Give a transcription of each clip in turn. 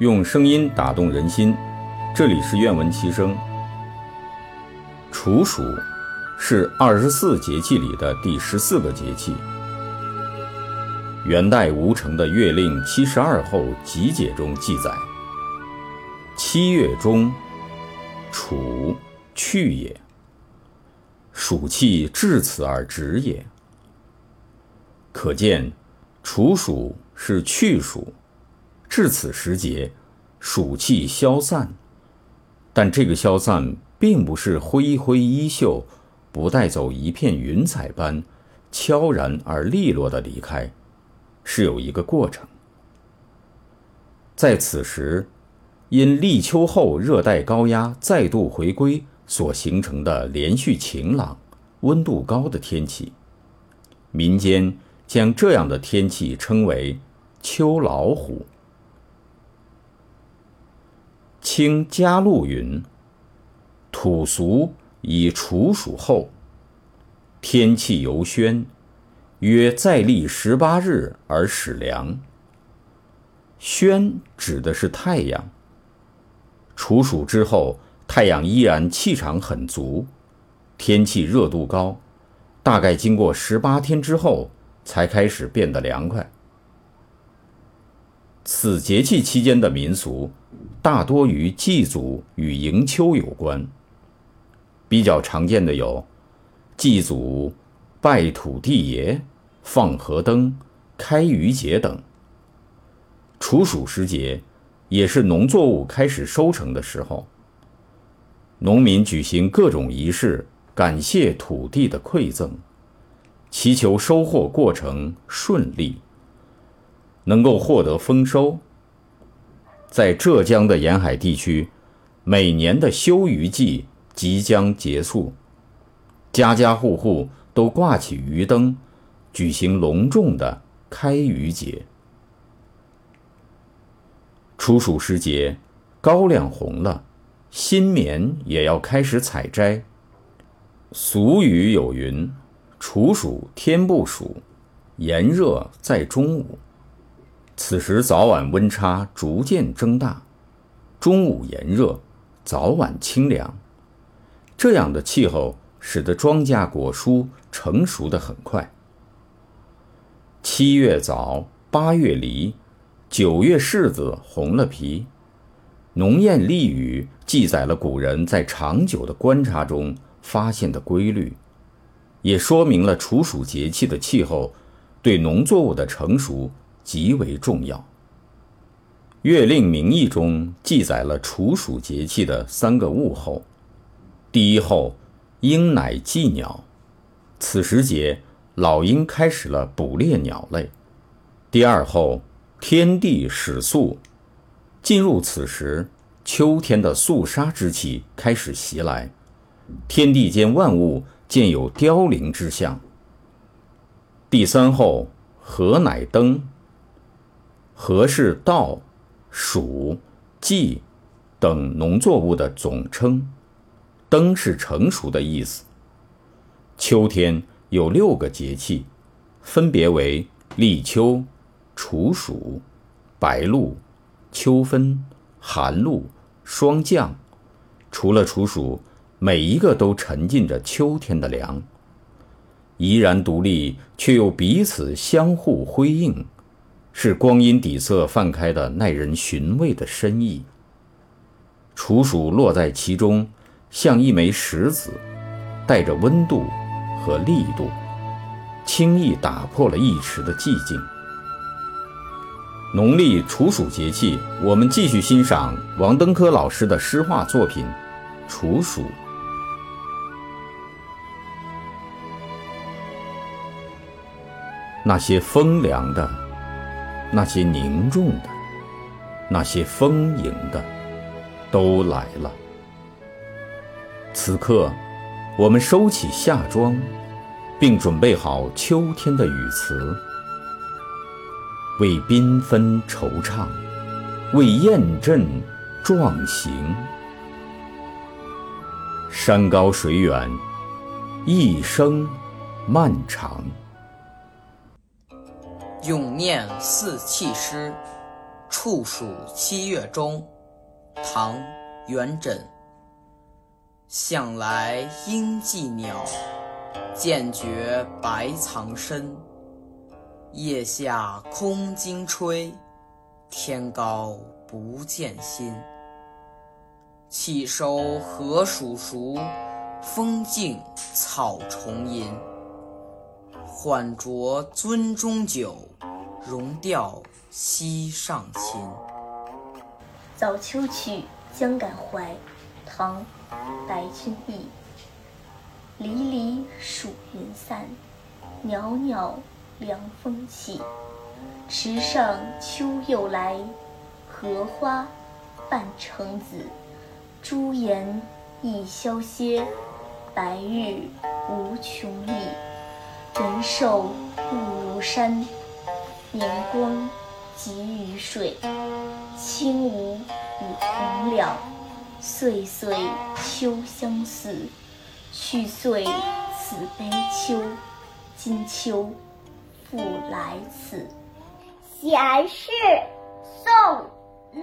用声音打动人心。这里是愿闻其声。处暑是二十四节气里的第十四个节气。元代吴承的《月令七十二候集解》中记载：“七月中，处，去也。暑气至此而止也。”可见，处暑是去暑，至此时节，暑气消散。但这个消散并不是挥挥衣袖，不带走一片云彩般悄然而利落的离开，是有一个过程。在此时，因立秋后热带高压再度回归所形成的连续晴朗、温度高的天气，民间将这样的天气称为“秋老虎”。清嘉禄云：“土俗以处暑后，天气尤宣，约再历十八日而始凉。宣指的是太阳。处暑之后，太阳依然气场很足，天气热度高，大概经过十八天之后，才开始变得凉快。此节气期间的民俗。”大多与祭祖与迎秋有关。比较常见的有祭祖、拜土地爷、放河灯、开渔节等。处暑时节，也是农作物开始收成的时候，农民举行各种仪式，感谢土地的馈赠，祈求收获过程顺利，能够获得丰收。在浙江的沿海地区，每年的休渔季即将结束，家家户户都挂起鱼灯，举行隆重的开渔节。处暑时节，高粱红了，新棉也要开始采摘。俗语有云：“处暑天不暑，炎热在中午。”此时早晚温差逐渐增大，中午炎热，早晚清凉。这样的气候使得庄稼果蔬成熟的很快。七月枣，八月梨，九月柿子红了皮。农谚俚语记载了古人在长久的观察中发现的规律，也说明了处暑节气的气候对农作物的成熟。极为重要。《月令名义》中记载了处暑节气的三个物候：第一候，鹰乃祭鸟，此时节老鹰开始了捕猎鸟类；第二候，天地始肃，进入此时，秋天的肃杀之气开始袭来，天地间万物渐有凋零之象。第三候，禾乃登。禾是稻、黍、稷等农作物的总称，登是成熟的意思。秋天有六个节气，分别为立秋、处暑、白露、秋分、寒露、霜降。除了处暑，每一个都沉浸着秋天的凉，怡然独立，却又彼此相互辉映。是光阴底色泛开的耐人寻味的深意。处暑落在其中，像一枚石子，带着温度和力度，轻易打破了一池的寂静。农历处暑节气，我们继续欣赏王登科老师的诗画作品《处暑》。那些风凉的。那些凝重的，那些丰盈的，都来了。此刻，我们收起夏装，并准备好秋天的语词，为缤纷惆怅，为雁阵壮行。山高水远，一生漫长。咏念四气诗，处暑七月中，唐·元稹。向来应寄鸟，渐觉白藏身。夜下空惊吹，天高不见心。气收何属熟？风静草重吟。缓酌樽中酒，融调溪上琴。《早秋曲·江感怀》唐·白居易。离离暑云散，袅袅凉风起。池上秋又来，荷花半成子。朱颜易消歇，白日无穷力。人瘦不如山，年光急于水。轻舞与鸿鸟，岁岁秋相似。去岁此悲秋，今秋复来此。闲事，宋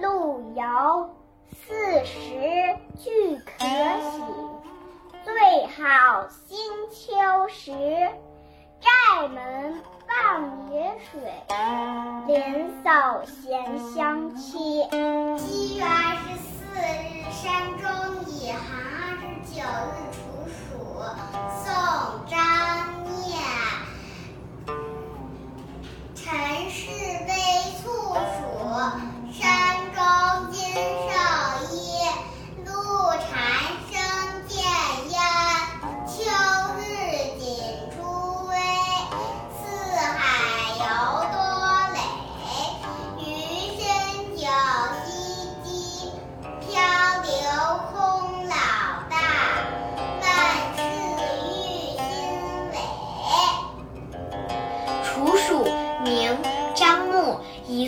·陆游。四时俱可醒，最好新秋时。寨门傍野水，莲扫闲香期。七月二十四日山中一寒，二十九日处暑。宋·张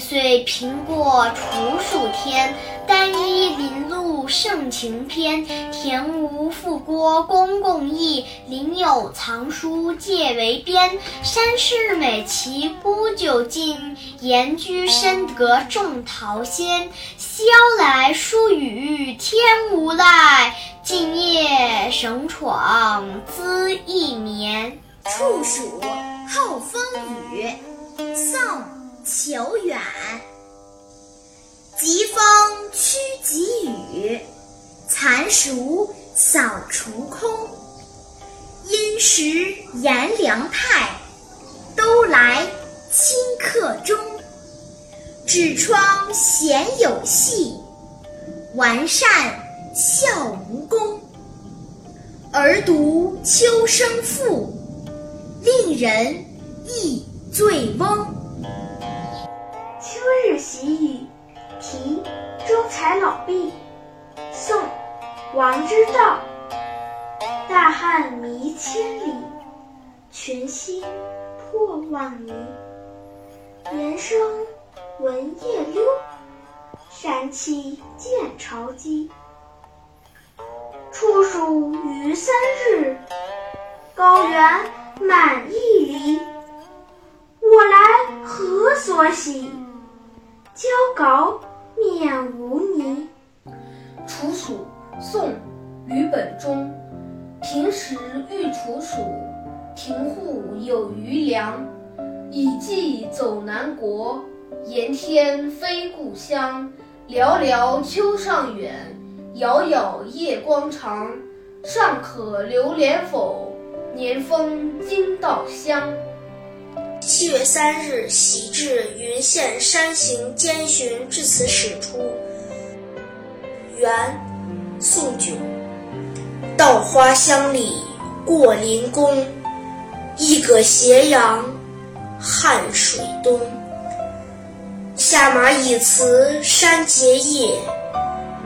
岁平过处暑天，单衣林路胜晴天。田无复郭公共议，林有藏书借为边。山势美奇沽酒尽，岩居深得种桃鲜。宵来疏雨天无赖，静夜绳闯资一眠。处暑，后风雨。宋·求远。疾风驱疾雨，残暑扫除空。阴时炎凉态，都来顷刻中。纸窗闲有戏，完善笑无功。儿读秋声赋，令人忆醉翁。春日喜雨，题周才老毕。宋·王之道。大汉弥千里，群星破万里。猿声闻夜溜，山气见潮鸡。处暑余三日，高原满一里。我来何所喜？交稿免无泥。处暑，宋·吕本中。平时欲处暑，庭户有余粮。已寄走南国，炎天非故乡。寥寥秋尚远，杳杳夜光长。尚可留连否？年丰金稻香。七月三日，喜至云县山行兼巡至此始出。元，宋炯。稻花香里过林宫，一葛斜阳汉水东。下马已辞山结叶，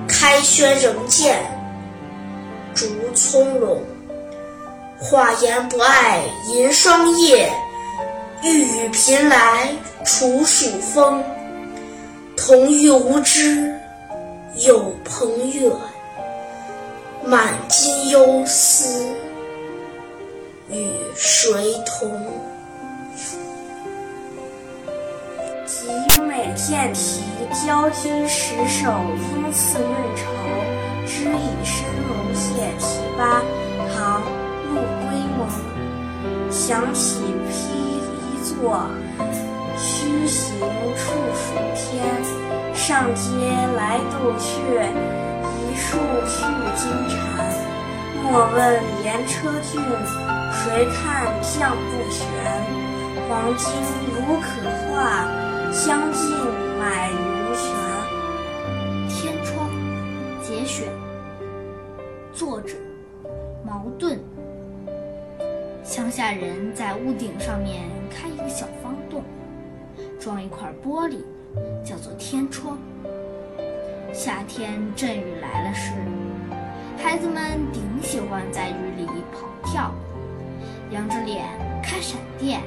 开轩仍见竹葱茏。画檐不爱银霜叶。欲与贫来处暑风，同欲无知有朋远。满襟忧思与谁同？即每见题交君十首，因次论酬，知以深蒙谢题八。唐·陆龟蒙。想起披衣作，须行处暑天。上阶来斗雀，一树续金蝉。莫问连车俊，谁看将不全？黄金如可化，将尽买如泉。天窗，节选。作者：茅盾。乡下人在屋顶上面开一个小方洞，装一块玻璃，叫做天窗。夏天阵雨来了时，孩子们顶喜欢在雨里跑跳，仰着脸看闪电。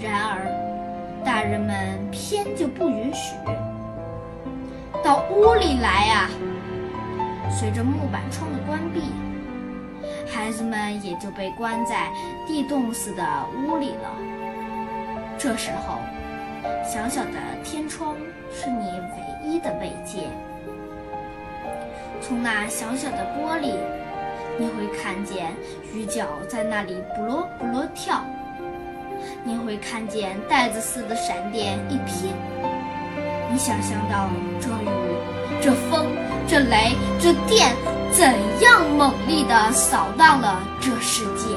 然而，大人们偏就不允许。到屋里来呀！随着木板窗的关闭，孩子们也就被关在地洞似的屋里了。这时候，小小的天窗是你唯一的慰藉。从那小小的玻璃，你会看见鱼脚在那里不落不落跳。你会看见袋子似的闪电一瞥，你想象到这雨、这风、这雷、这电怎样猛烈地扫荡了这世界。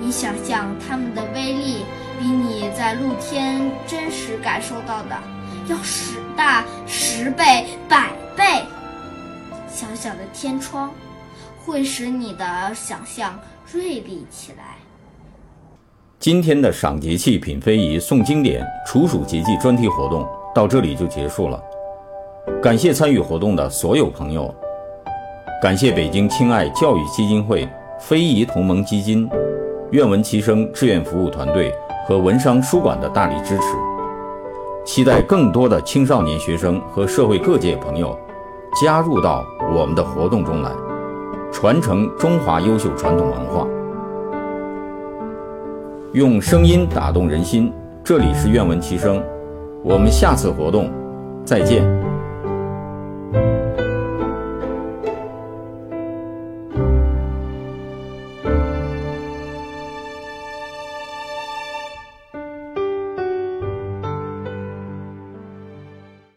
你想象它们的威力比你在露天真实感受到的要十大十倍、百倍。小小的天窗会使你的想象锐利起来。今天的赏节气、品非遗、诵经典、处暑节气专题活动到这里就结束了。感谢参与活动的所有朋友，感谢北京亲爱教育基金会、非遗同盟基金、愿闻其声志愿服务团队和文商书馆的大力支持。期待更多的青少年学生和社会各界朋友加入到我们的活动中来，传承中华优秀传统文化。用声音打动人心，这里是愿闻其声，我们下次活动再见。